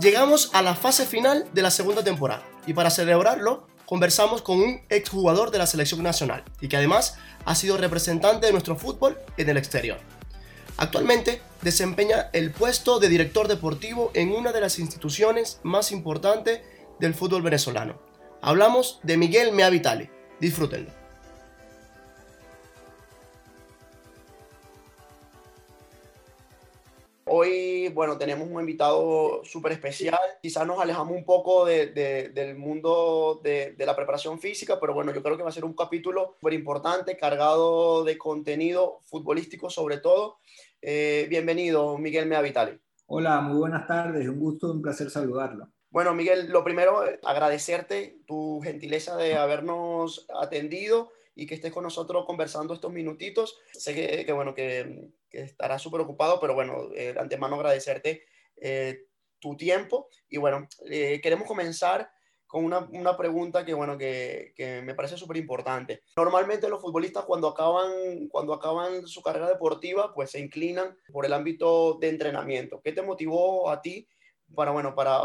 Llegamos a la fase final de la segunda temporada y para celebrarlo conversamos con un exjugador de la selección nacional y que además ha sido representante de nuestro fútbol en el exterior. Actualmente desempeña el puesto de director deportivo en una de las instituciones más importantes que. Eh, bienvenido, Miguel Mea Vitali. Hola, muy buenas tardes. Un gusto, un placer saludarlo. Bueno, Miguel, lo primero, agradecerte tu gentileza de habernos atendido y que estés con nosotros conversando estos minutitos. Sé que, bueno, que, que estarás súper ocupado, pero bueno, eh, de antemano agradecerte eh, tu tiempo. Y bueno, eh, queremos comenzar con una, una, pregunta que, bueno, que, que me parece súper importante. Normalmente los futbolistas cuando acaban, cuando acaban su carrera deportiva, pues se inclinan por el ámbito de entrenamiento. ¿Qué te motivó a ti para, bueno, para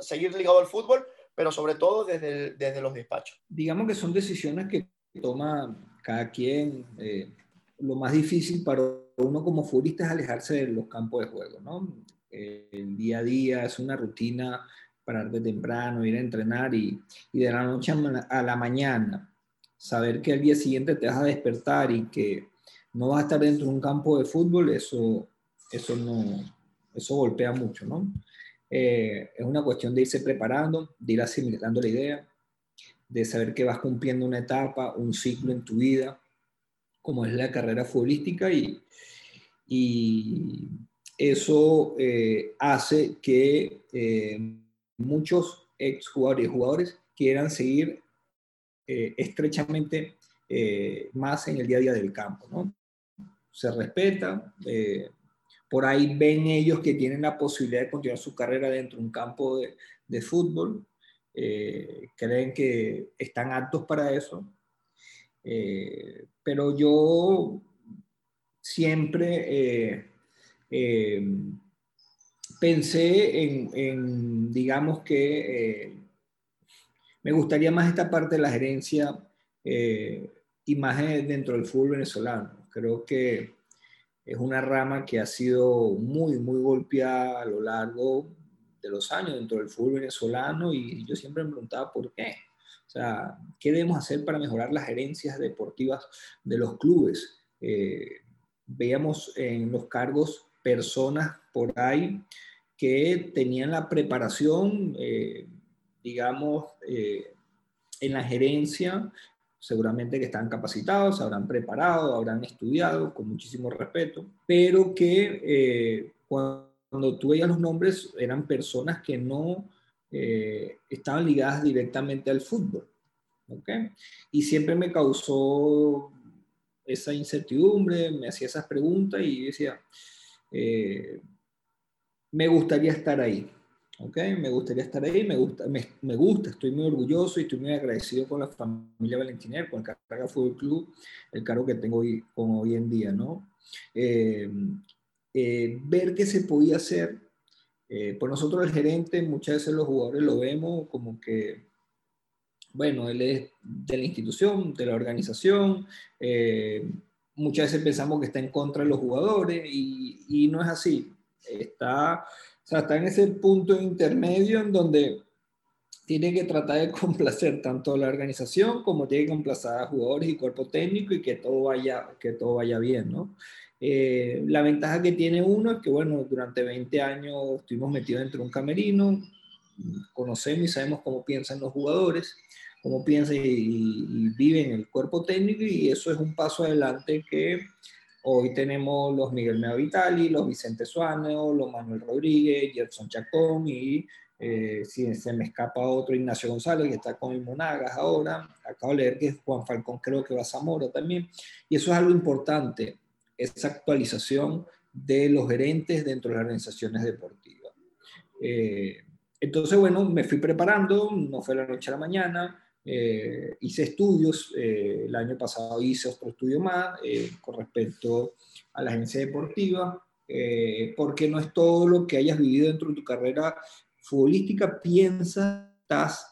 seguir ligado al fútbol, pero sobre todo desde, desde los despachos? Digamos que son decisiones que toma cada quien. Eh, lo más difícil para uno como futbolista es alejarse de los campos de juego, ¿no? El día a día es una rutina, pararte temprano, ir a entrenar y, y de la noche a la mañana saber que al día siguiente te vas a despertar y que no vas a estar dentro de un campo de fútbol, eso, eso, no, eso golpea mucho, ¿no? Eh, es una cuestión de irse preparando, de ir asimilando la idea, de saber que vas cumpliendo una etapa, un ciclo en tu vida, como es la carrera futbolística y, y eso eh, hace que eh, muchos exjugadores y jugadores quieran seguir eh, estrechamente más en el día a día del campo. ¿no? Se respeta, por ahí ven ellos que tienen la posibilidad de continuar su carrera dentro de un campo de, de fútbol eh, creen que están aptos para eso. Eh, pero yo siempre eh, pensé en, digamos que me gustaría más esta parte de la gerencia y más dentro del fútbol venezolano. Creo que es una rama que ha sido muy, muy golpeada a lo largo de los años dentro del fútbol venezolano y yo siempre me preguntaba por qué. O sea, ¿qué debemos hacer para mejorar las gerencias deportivas de los clubes? Eh, veíamos en los cargos personas por ahí que tenían la preparación, eh, digamos, eh, en la gerencia, seguramente que están capacitados, habrán preparado, habrán estudiado con muchísimo respeto, pero que cuando cuando tú veías los nombres, eran personas que no eh, estaban ligadas directamente al fútbol. ¿okay? Y siempre me causó esa incertidumbre, me hacía esas preguntas y decía, eh, me gustaría estar ahí. ¿okay? Me gustaría estar ahí, me gusta, me, gusta, estoy muy orgulloso y estoy muy agradecido con la familia Valentiner, con el Carga Fútbol Club, el cargo que tengo hoy, hoy en día, ¿no? Eh, eh, ver qué se podía hacer. Eh, por nosotros el gerente, muchas veces los jugadores lo vemos como que, bueno, él es de la institución, de la organización, muchas veces pensamos que está en contra de los jugadores y no es así. Está, o sea, está en ese punto intermedio en donde tiene que tratar de complacer tanto a la organización como tiene que complacer a jugadores y cuerpo técnico y que todo vaya, que todo vaya bien, ¿no? Eh, la ventaja que tiene uno es que, bueno, durante 20 años estuvimos metidos dentro de un camerino, conocemos y sabemos cómo piensan los jugadores, cómo piensan y, viven el cuerpo técnico y eso es un paso adelante que hoy tenemos los Miguel Mea Vitali, los Vicente Suárez, los Manuel Rodríguez, Gerson Chacón y eh, si se me escapa otro, Ignacio González, que está con el Monagas ahora. Acabo de leer que Juan Falcón creo que va a Zamora también. Y eso es algo importante esa actualización de los gerentes dentro de las organizaciones deportivas. Eh, entonces, bueno, me fui preparando, no fue la noche a la mañana, eh, hice estudios, eh, el año pasado hice otro estudio más con respecto a la agencia deportiva, porque no es todo lo que hayas vivido dentro de tu carrera futbolística, piensas, estás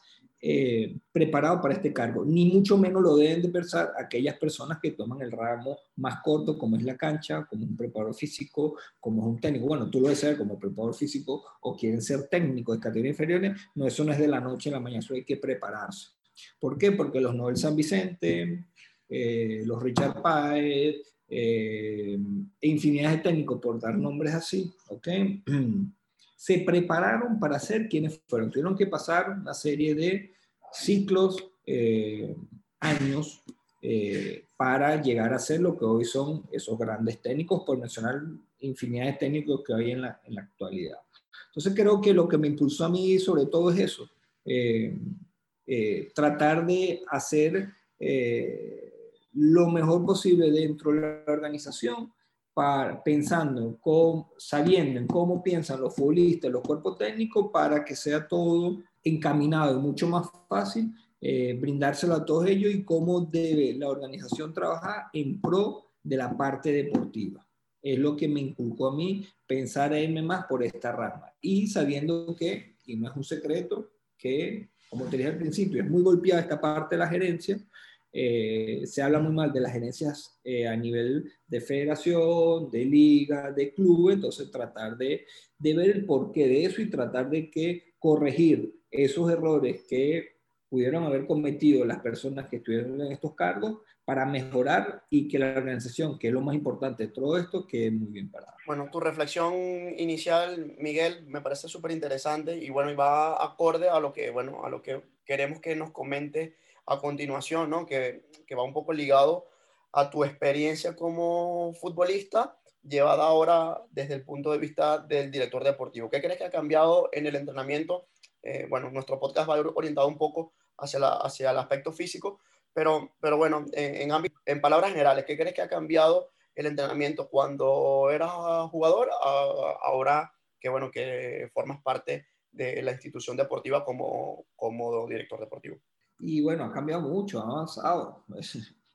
eh, preparado para este cargo, ni mucho menos lo deben de pensar aquellas personas que toman el ramo más corto, como es la cancha, como un preparador físico, como es un técnico. Bueno, tú lo saber como preparador físico o quieren ser técnicos de categoría inferiores, no, eso no es de la noche a la mañana, eso hay que prepararse. ¿Por qué? Porque los Nobel San Vicente, eh, los Richard Páez, eh, e infinidad de técnicos, por dar nombres así, ¿ok? se prepararon para ser quienes fueron. Tuvieron que pasar una serie de ciclos, eh, años, eh, para llegar a ser lo que hoy son esos grandes técnicos, por mencionar infinidad de técnicos que hay en la, actualidad. Entonces creo que lo que me impulsó a mí sobre todo es eso, tratar de hacer lo mejor posible dentro de la organización pensando, sabiendo en cómo piensan los futbolistas, los cuerpos técnicos, para que sea todo encaminado y mucho más fácil eh, brindárselo a todos ellos y cómo debe la organización trabajar en pro de la parte deportiva. Es lo que me inculcó a mí pensar irme más por esta rama. Y sabiendo que, y no es un secreto, que, como te dije al principio, es muy golpeada esta parte de la gerencia, eh, se habla muy mal de las gerencias eh, a nivel de federación, de liga, de club, entonces tratar de, de, ver el porqué de eso y tratar de que corregir esos errores que pudieron haber cometido las personas que estuvieron en estos cargos para mejorar y que la organización, que es lo más importante de todo esto, quede muy bien parada. Bueno, tu reflexión inicial, Miguel, me parece súper interesante y bueno, y va acorde a lo que, bueno, a lo que queremos que nos comente a continuación, ¿no? que, que va un poco ligado a tu experiencia como futbolista llevada ahora desde el punto de vista del director deportivo. ¿Qué crees que ha cambiado en el entrenamiento? Eh, bueno, nuestro podcast va orientado un poco hacia, la, hacia el aspecto físico, pero, pero bueno, en, en, en, palabras generales, ¿qué crees que ha cambiado el entrenamiento cuando eras jugador ahora que, bueno, que formas parte de la institución deportiva como, como director deportivo? Y bueno, ha cambiado mucho, ha avanzado.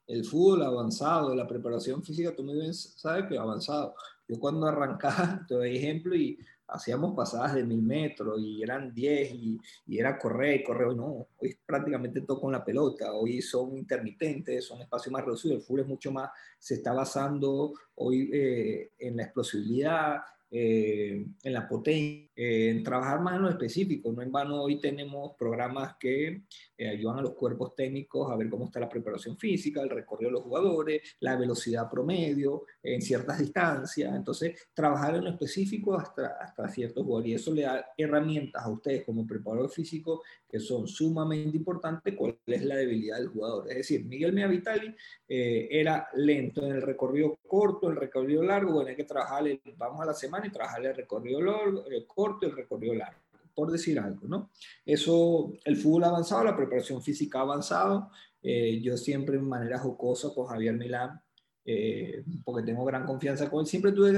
El fútbol ha avanzado, la preparación física, tú muy bien sabes que ha avanzado. Yo cuando arrancaba, te doy ejemplo, y hacíamos pasadas de mil metros y eran diez y, y, era correr, correr. No, hoy prácticamente todo con la pelota. Hoy son intermitentes, son espacios más reducidos. El fútbol es mucho más, se está basando hoy eh, en la explosividad, eh, en la potencia, eh, en trabajar más en lo específico. No en vano hoy tenemos programas que eh, ayudan a los cuerpos técnicos a ver cómo está la preparación física, el recorrido de los jugadores, la velocidad promedio en ciertas distancias. Entonces, trabajar en lo específico hasta, hasta ciertos jugadores. Y eso le da herramientas a ustedes como preparador físico que son sumamente importantes cuál es la debilidad del jugador. Es decir, Miguel Mea Vitali era lento en el recorrido corto, el recorrido largo, bueno, hay que trabajar, vamos a la semana y trabajar el recorrido largo, el corto y el recorrido largo, por decir algo, ¿no? Eso, el fútbol avanzado, la preparación física avanzado. Eh, yo siempre en manera jocosa con Javier Milán, eh, porque tengo gran confianza con él. Siempre tuve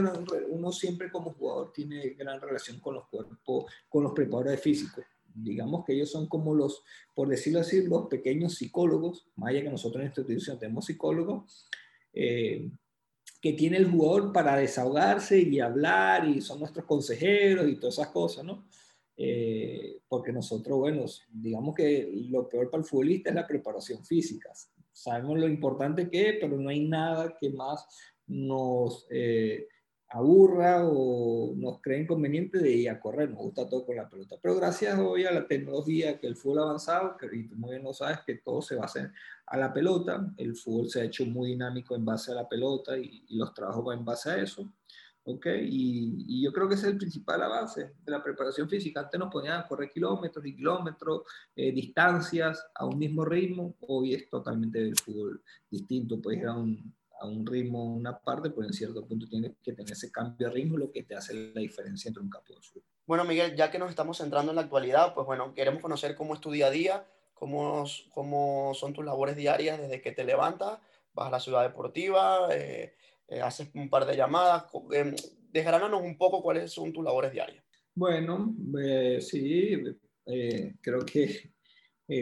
uno siempre como jugador tiene gran relación con los cuerpos, con los preparadores físicos. Digamos que ellos son como los, por decirlo así, los pequeños psicólogos, más allá que nosotros en esta institución tenemos psicólogos, eh, que tiene el jugador para desahogarse y hablar y son nuestros consejeros y todas esas cosas, ¿no? Eh, porque nosotros, bueno, digamos que lo peor para el futbolista es la preparación física. Sabemos lo importante que es, pero no hay nada que más nos eh, aburra o nos cree inconveniente de ir a correr, nos gusta todo con la pelota. Pero gracias hoy a la tecnología, que el fútbol ha avanzado, que y tú muy bien lo sabes, que todo se va a hacer a la pelota, el fútbol se ha hecho muy dinámico en base a la pelota y, los trabajos van en base a eso. ¿ok? Y, y, yo creo que ese es el principal avance de la preparación física. Antes nos ponían a correr kilómetros y kilómetros, eh, distancias a un mismo ritmo. Hoy es totalmente el fútbol distinto. Puedes ir a un, a un ritmo, una parte, pero en cierto punto tienes que tener ese cambio de ritmo, lo que te hace la diferencia entre un campo y otro. Bueno, Miguel, ya que nos estamos centrando en la actualidad, pues bueno, queremos conocer cómo es tu día a día, cómo, cómo son tus labores diarias desde que te levantas, vas a la ciudad deportiva, eh, haces un par de llamadas. Eh, desgránanos un poco cuáles son tus labores diarias. Bueno, sí, creo que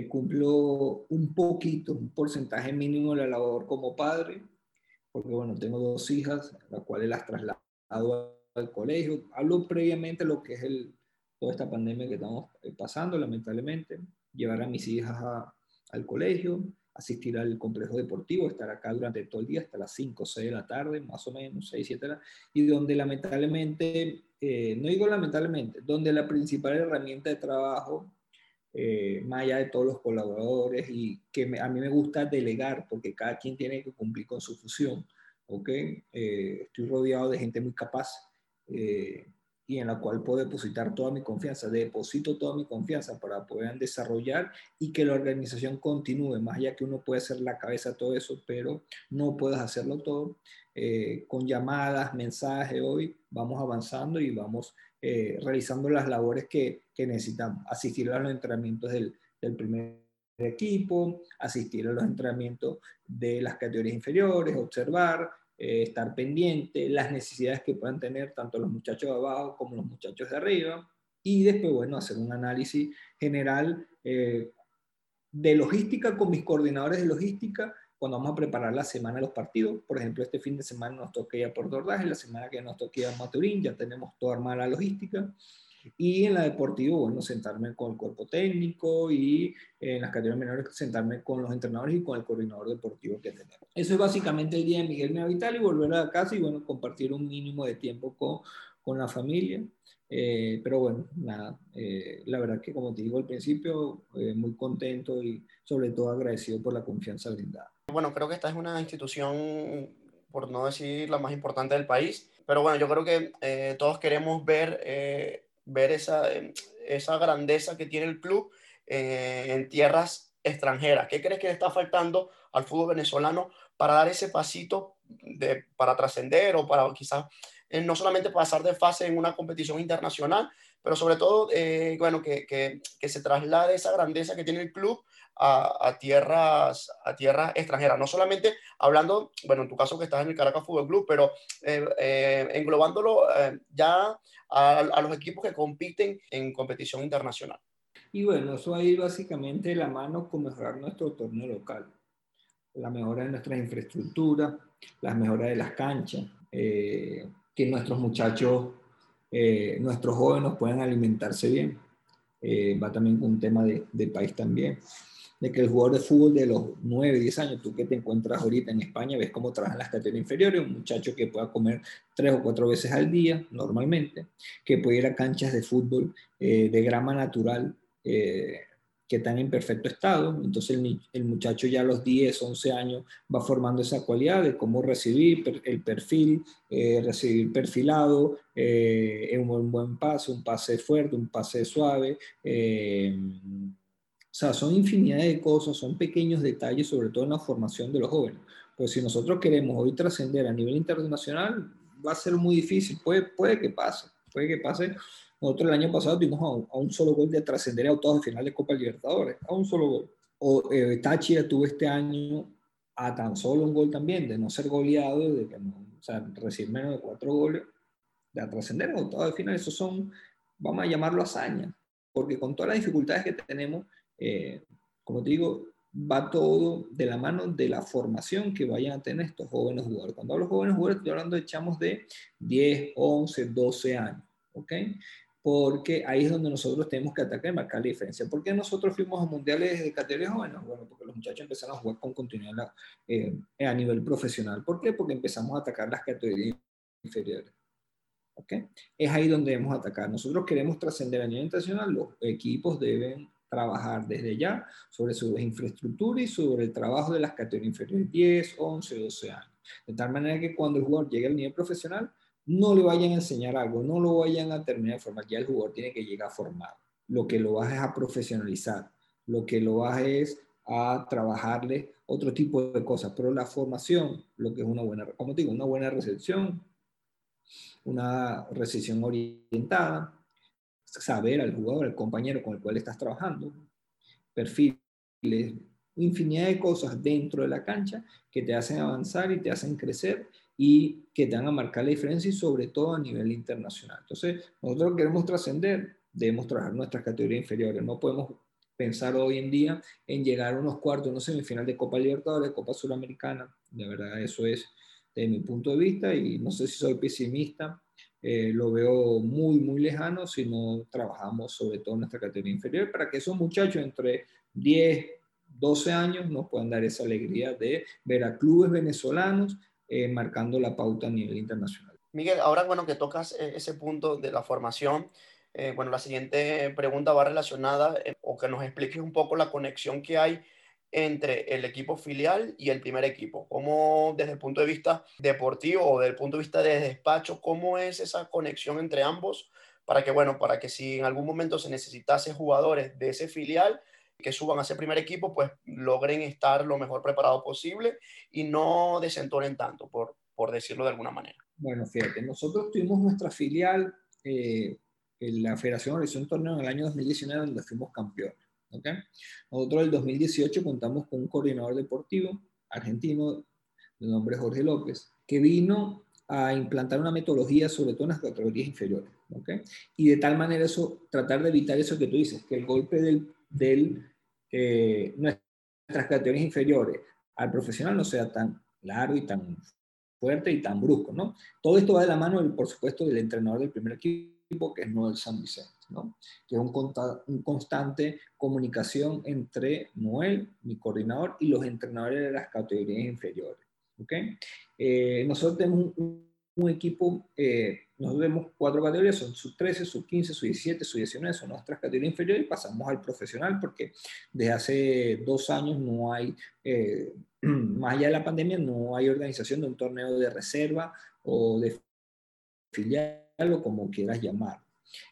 cumplo un poquito, un porcentaje mínimo de la labor como padre, porque bueno, tengo dos hijas, las cuales las traslado al colegio. Hablo previamente de lo que es el, toda esta pandemia que estamos pasando, lamentablemente. Llevar a mis hijas al colegio, asistir al complejo deportivo, estar acá durante todo el día, hasta las 5 o 6 de la tarde, más o menos, 6, 7 de la y donde lamentablemente, eh, no digo lamentablemente, donde la principal herramienta de trabajo, eh, más allá de todos los colaboradores, y que a mí me gusta delegar, porque cada quien tiene que cumplir con su función, ¿ok? Eh, estoy rodeado de gente muy capaz, y en la cual puedo depositar toda mi confianza. Deposito toda mi confianza para poder desarrollar y que la organización continúe, más allá que uno puede ser la cabeza todo eso, pero no puedes hacerlo todo. Eh, con llamadas, mensajes, hoy vamos avanzando y vamos eh, realizando las labores que, que, necesitamos. Asistir a los entrenamientos del, del primer equipo, asistir a los entrenamientos de las categorías inferiores, observar, eh, estar pendiente, las necesidades que puedan tener tanto los muchachos de abajo como los muchachos de arriba, y después, bueno, hacer un análisis general eh, de logística con mis coordinadores de logística cuando vamos a preparar la semana de los partidos. Por ejemplo, este fin de semana nos toca ir a Puerto Ordaz, la semana que nos toca ir a Maturín, ya tenemos toda armada la logística. Y en la deportiva, bueno, sentarme con el cuerpo técnico y en las categorías menores sentarme con los entrenadores y con el coordinador deportivo que tenemos. Eso es básicamente el día de Miguel Navital y volver a casa y bueno, compartir un mínimo de tiempo con, con la familia. Eh, pero bueno, nada, eh, la verdad que como te digo al principio, eh, muy contento y sobre todo agradecido por la confianza brindada. Bueno, creo que esta es una institución, por no decir la más importante del país, pero bueno, yo creo que todos queremos ver ver esa, em, esa grandeza que tiene el club eh, en tierras extranjeras. ¿Qué crees que le está faltando al fútbol venezolano para dar ese pasito de, para trascender o para quizás eh, no solamente pasar de fase en una competición internacional, pero sobre todo, eh, bueno, que, que, que, se traslade esa grandeza que tiene el club a, a, tierras, a tierras extranjeras. No solamente hablando, bueno, en tu caso que estás en el Caracas Fútbol Club, pero englobándolo ya a, los equipos que compiten en competición internacional. Y bueno, eso va a ir básicamente de la mano con mejorar nuestro torneo local, la mejora de nuestras infraestructuras, las mejoras de las canchas, eh, que nuestros muchachos, eh, nuestros jóvenes puedan alimentarse bien. Eh, va también un tema de, del país también de que el jugador de fútbol de los 9, 10 años, tú que te encuentras ahorita en España, ves cómo trabajan las categorías inferiores, un muchacho que pueda comer tres o cuatro veces al día, normalmente, que puede ir a canchas de fútbol eh, de grama natural, eh, que están en perfecto estado, entonces el, muchacho ya a los 10, 11 años va formando esa cualidad de cómo recibir el perfil, eh, recibir perfilado, un, un, buen pase, un pase fuerte, un pase suave, o sea, son infinidad de cosas, son pequeños detalles, sobre todo en la formación de los jóvenes. Pues si nosotros queremos hoy trascender a nivel internacional, va a ser muy difícil. Puede, puede que pase, puede que pase. Nosotros el año pasado tuvimos a un, solo gol de trascender a octavos de final de Copa Libertadores, a un solo gol. O eh, Táchira tuvo este año a tan solo un gol también, de no ser goleado, de que no, o sea, recibir menos de cuatro goles, de trascender a octavos de final. Eso son, vamos a llamarlo hazañas, porque con todas las dificultades que tenemos, eh, como te digo, va todo de la mano de la formación que vayan a tener estos jóvenes jugadores. Cuando hablo de jóvenes jugadores, estoy hablando de chamos de 10, 11, 12 años, ¿ok? Porque ahí es donde nosotros tenemos que atacar y marcar la diferencia. ¿Por qué nosotros fuimos a mundiales de categorías jóvenes? Bueno, porque los muchachos empezaron a jugar con continuidad eh, a nivel profesional. ¿Por qué? Porque empezamos a atacar las categorías inferiores. ¿ok? Es ahí donde debemos atacar. Nosotros queremos trascender a nivel internacional, los equipos deben trabajar desde ya sobre su infraestructura y sobre el trabajo de las categorías inferiores 10, 11, 12 años. De tal manera que cuando el jugador llegue al nivel profesional, no le vayan a enseñar algo, no lo vayan a terminar de formar, ya el jugador tiene que llegar a formar. Lo que lo vas es a profesionalizar, lo que lo vas es a trabajarle otro tipo de cosas, pero la formación, lo que es una buena, como digo, una buena recepción, una recepción orientada, saber al jugador, al compañero con el cual estás trabajando, perfiles, infinidad de cosas dentro de la cancha que te hacen avanzar y te hacen crecer y que te van a marcar la diferencia y sobre todo a nivel internacional. Entonces, nosotros queremos trascender, debemos trabajar nuestras categorías inferiores. No podemos pensar hoy en día en llegar a unos cuartos, una semifinal de Copa Libertadores, Copa Suramericana. De verdad, eso es de mi punto de vista y no sé si soy pesimista, eh, lo veo muy, muy lejano si no trabajamos sobre todo en nuestra categoría inferior para que esos muchachos entre 10, 12 años nos puedan dar esa alegría de ver a clubes venezolanos eh, marcando la pauta a nivel internacional. Miguel, ahora bueno que tocas eh, ese punto de la formación, bueno, la siguiente pregunta va relacionada o que nos expliques un poco la conexión que hay entre el equipo filial y el primer equipo? ¿Cómo desde el punto de vista deportivo o desde el punto de vista de despacho, cómo es esa conexión entre ambos para que, bueno, para que si en algún momento se necesitase jugadores de ese filial que suban a ese primer equipo, pues logren estar lo mejor preparado posible y no desentonen tanto, por, por decirlo de alguna manera? Bueno, fíjate, nosotros tuvimos nuestra filial eh, en la Federación Horizon Torneo en el año 2019 donde fuimos campeones. ¿Okay? Nosotros en el 2018 contamos con un coordinador deportivo argentino de nombre Jorge López, que vino a implantar una metodología sobre todo en las categorías inferiores. ¿okay? Y de tal manera eso, tratar de evitar eso que tú dices, que el golpe del, del eh, nuestras categorías inferiores al profesional no sea tan largo y tan fuerte y tan brusco, ¿no? Todo esto va de la mano, por supuesto, del entrenador del primer equipo, que es Noel San Vicente que es un, constante comunicación entre Noel, mi coordinador, y los entrenadores de las categorías inferiores. ¿okay? Eh, nosotros tenemos un, equipo, eh, nosotros tenemos cuatro categorías, son sub 13, sub 15, sub 17, sub 19, son nuestras categorías inferiores y pasamos al profesional porque desde hace dos años no hay, eh, más allá de la pandemia, no hay organización de un torneo de reserva o de filial o como quieras llamar.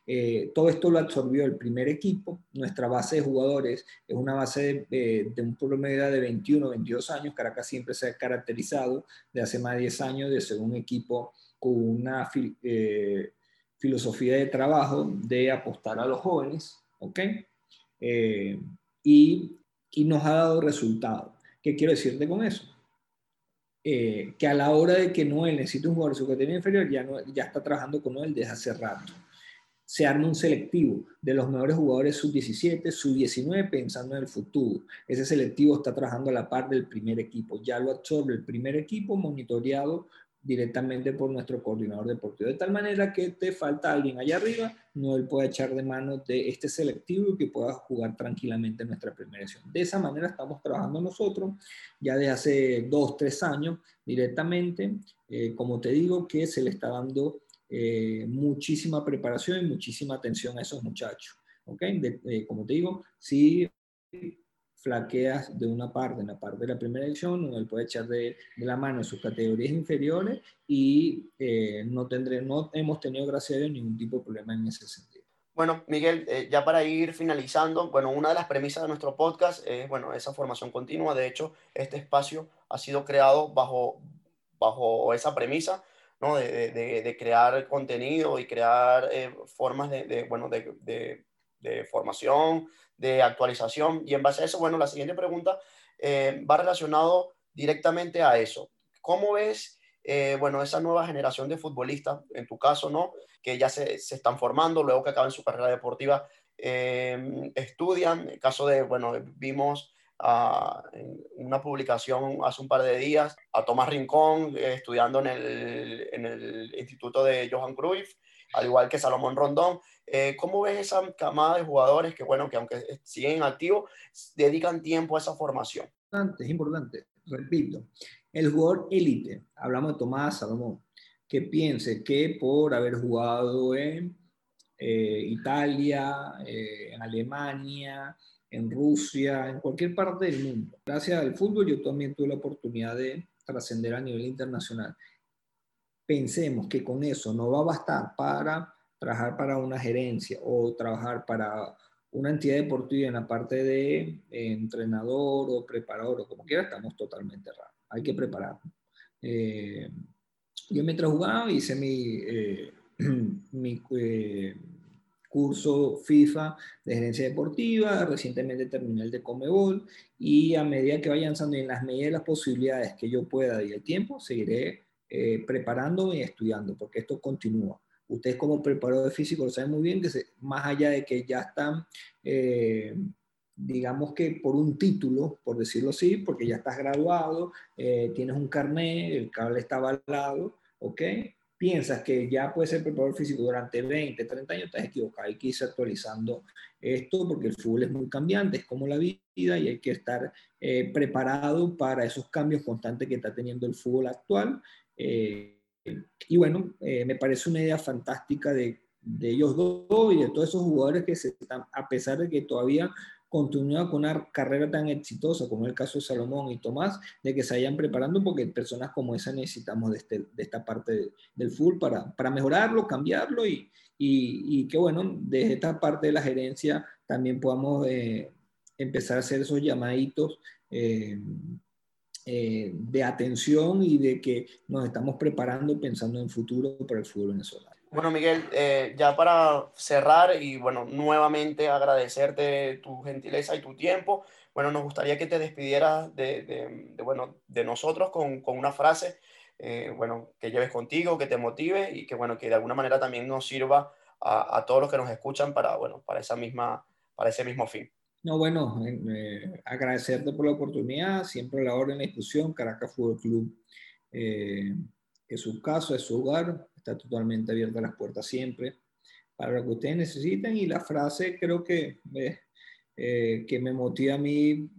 Eh, todo esto lo absorbió el primer equipo. Nuestra base de jugadores es una base de, un promedio de 21, 22 años. Caracas siempre se ha caracterizado de hace más de 10 años de ser un equipo con una eh, filosofía de trabajo de apostar a los jóvenes. ¿ok? Eh, y, y, nos ha dado resultados. ¿Qué quiero decirte con eso? Que a la hora de que Noel necesite un jugador de su inferior, ya, no, ya está trabajando con Noel desde hace rato se arma un selectivo de los mejores jugadores sub-17, sub-19, pensando en el futuro. Ese selectivo está trabajando a la par del primer equipo. Ya lo absorbe el primer equipo, monitoreado directamente por nuestro coordinador deportivo. De tal manera que te falta alguien allá arriba, no él puede echar de mano de este selectivo y que pueda jugar tranquilamente en nuestra primera edición. De esa manera estamos trabajando nosotros ya desde hace dos, tres años directamente. Eh, como te digo, que se le está dando eh, muchísima preparación y muchísima atención a esos muchachos. ¿ok? como te digo, si flaqueas de una parte, en la parte de la primera edición, él puede echar de, la mano sus categorías inferiores y eh, no, tendré, no hemos tenido, gracias a Dios, ningún tipo de problema en ese sentido. Bueno, Miguel, eh, ya para ir finalizando, bueno, una de las premisas de nuestro podcast es, bueno, esa formación continua. De hecho, este espacio ha sido creado bajo, bajo esa premisa ¿no? de, de, de, crear contenido y crear eh, formas de, bueno, de, formación, de actualización. Y en base a eso, bueno, la siguiente pregunta eh, va relacionado directamente a eso. ¿Cómo ves, eh, bueno, esa nueva generación de futbolistas, en tu caso, ¿no? Que ya se, se están formando, luego que acaban su carrera deportiva, estudian, en el caso de, bueno, vimos en una publicación hace un par de días a Tomás Rincón eh, estudiando en el, en el, Instituto de Johan Cruyff, al igual que Salomón Rondón. Eh, ¿Cómo ves esa camada de jugadores que, bueno, que aunque siguen activos, dedican tiempo a esa formación? Es importante, repito, el jugador élite, hablamos de Tomás Salomón, que piense que por haber jugado en eh, Italia, en Alemania, en Rusia, en cualquier parte del mundo. Gracias al fútbol yo también tuve la oportunidad de trascender a nivel internacional. Pensemos que con eso no va a bastar para trabajar para una gerencia o trabajar para una entidad deportiva en la parte de eh, entrenador o preparador o como quiera, estamos totalmente raros. Hay que prepararnos. Eh, yo mientras jugaba hice mi, eh, mi curso FIFA de gerencia deportiva, recientemente terminé el de Comebol y a medida que vayan avanzando en las medidas de las posibilidades que yo pueda y el tiempo, seguiré eh, preparando y estudiando, porque esto continúa. Ustedes como preparador físico lo saben muy bien, que más allá de que ya están, eh, digamos que por un título, por decirlo así, porque ya estás graduado, eh, tienes un carnet, el cable está avalado, ¿ok? Piensas que ya puedes ser preparador físico durante 20, 30 años, estás equivocado. Hay que irse actualizando esto porque el fútbol es muy cambiante, es como la vida y hay que estar eh, preparado para esos cambios constantes que está teniendo el fútbol actual. Eh, y bueno, eh, me parece una idea fantástica de, de ellos dos y de todos esos jugadores que se están, a pesar de que todavía continúa con una carrera tan exitosa como el caso de Salomón y Tomás, de que se vayan preparando porque personas como esa necesitamos de, este, de esta parte del full para, para mejorarlo, cambiarlo y, y, que bueno, desde esta parte de la gerencia también podamos eh, empezar a hacer esos llamaditos. Eh, eh, de atención y de que nos estamos preparando pensando en futuro para el fútbol venezolano. Bueno, Miguel, eh, ya para cerrar y bueno, nuevamente agradecerte tu gentileza y tu tiempo. Bueno, nos gustaría que te despidieras de, de, bueno, de nosotros con, con una frase, eh, bueno, que lleves contigo, que te motive y que bueno, que de alguna manera también nos sirva a, a todos los que nos escuchan para, bueno, para esa misma, para ese mismo fin. No, bueno, eh, agradecerte por la oportunidad, siempre la hora en la discusión, Caracas Fútbol Club es su caso, es su hogar, está totalmente abierta las puertas siempre para lo que ustedes necesiten y la frase creo que, eh, que me motiva a mí,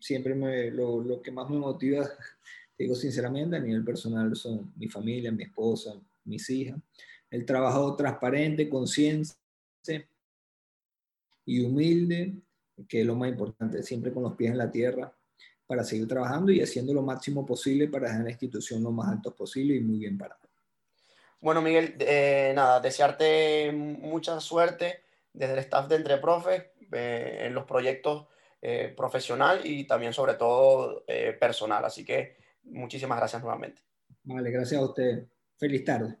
siempre me, lo, lo, que más me motiva, digo sinceramente, a nivel personal son mi familia, mi esposa, mis hijas, el trabajo transparente, consciente y humilde, que es lo más importante, siempre con los pies en la tierra, para seguir trabajando y haciendo lo máximo posible para dejar la institución lo más alto posible y muy bien parada. Bueno, Miguel, eh, nada, desearte mucha suerte desde el staff de Entre Profes eh, en los proyectos eh, profesional y también sobre todo personal. Así que muchísimas gracias nuevamente. Vale, gracias a usted. Feliz tarde.